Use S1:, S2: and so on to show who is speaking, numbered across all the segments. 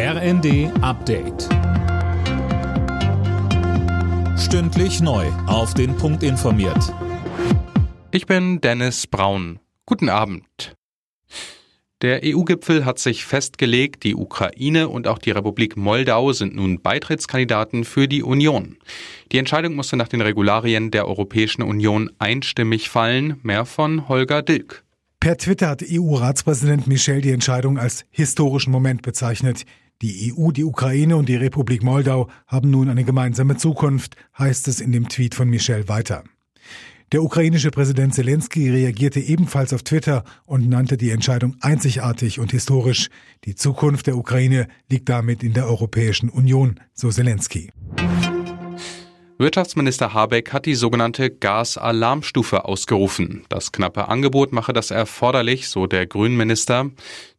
S1: RND Update. Stündlich neu. Auf den Punkt informiert.
S2: Ich bin Dennis Braun. Guten Abend. Der EU-Gipfel hat sich festgelegt, die Ukraine und auch die Republik Moldau sind nun Beitrittskandidaten für die Union. Die Entscheidung musste nach den Regularien der Europäischen Union einstimmig fallen. Mehr von Holger Dilk.
S3: Per Twitter hat EU-Ratspräsident Michel die Entscheidung als historischen Moment bezeichnet. Die EU, die Ukraine und die Republik Moldau haben nun eine gemeinsame Zukunft, heißt es in dem Tweet von Michel weiter. Der ukrainische Präsident Zelensky reagierte ebenfalls auf Twitter und nannte die Entscheidung einzigartig und historisch. Die Zukunft der Ukraine liegt damit in der Europäischen Union, so Zelensky.
S2: Wirtschaftsminister Habeck hat die sogenannte Gasalarmstufe ausgerufen. Das knappe Angebot mache das erforderlich, so der Grünminister.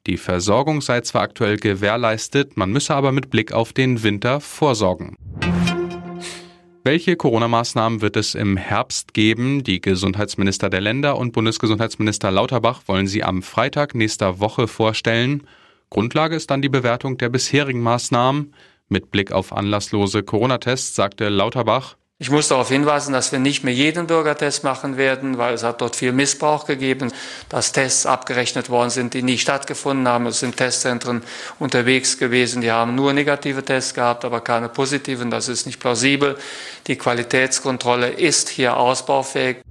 S2: Die Versorgung sei zwar aktuell gewährleistet, man müsse aber mit Blick auf den Winter vorsorgen. Welche Corona-Maßnahmen wird es im Herbst geben? Die Gesundheitsminister der Länder und Bundesgesundheitsminister Lauterbach wollen sie am Freitag nächster Woche vorstellen. Grundlage ist dann die Bewertung der bisherigen Maßnahmen. Mit Blick auf anlasslose Corona-Tests sagte Lauterbach,
S4: ich muss darauf hinweisen, dass wir nicht mehr jeden Bürgertest machen werden, weil es hat dort viel Missbrauch gegeben, dass Tests abgerechnet worden sind, die nie stattgefunden haben. Es sind Testzentren unterwegs gewesen, die haben nur negative Tests gehabt, aber keine positiven. Das ist nicht plausibel. Die Qualitätskontrolle ist hier ausbaufähig.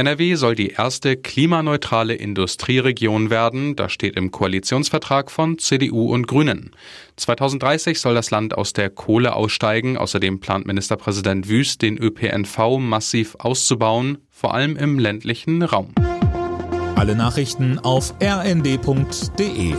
S2: NRW soll die erste klimaneutrale Industrieregion werden. Das steht im Koalitionsvertrag von CDU und Grünen. 2030 soll das Land aus der Kohle aussteigen. Außerdem plant Ministerpräsident Wüst, den ÖPNV massiv auszubauen, vor allem im ländlichen Raum.
S1: Alle Nachrichten auf rnd.de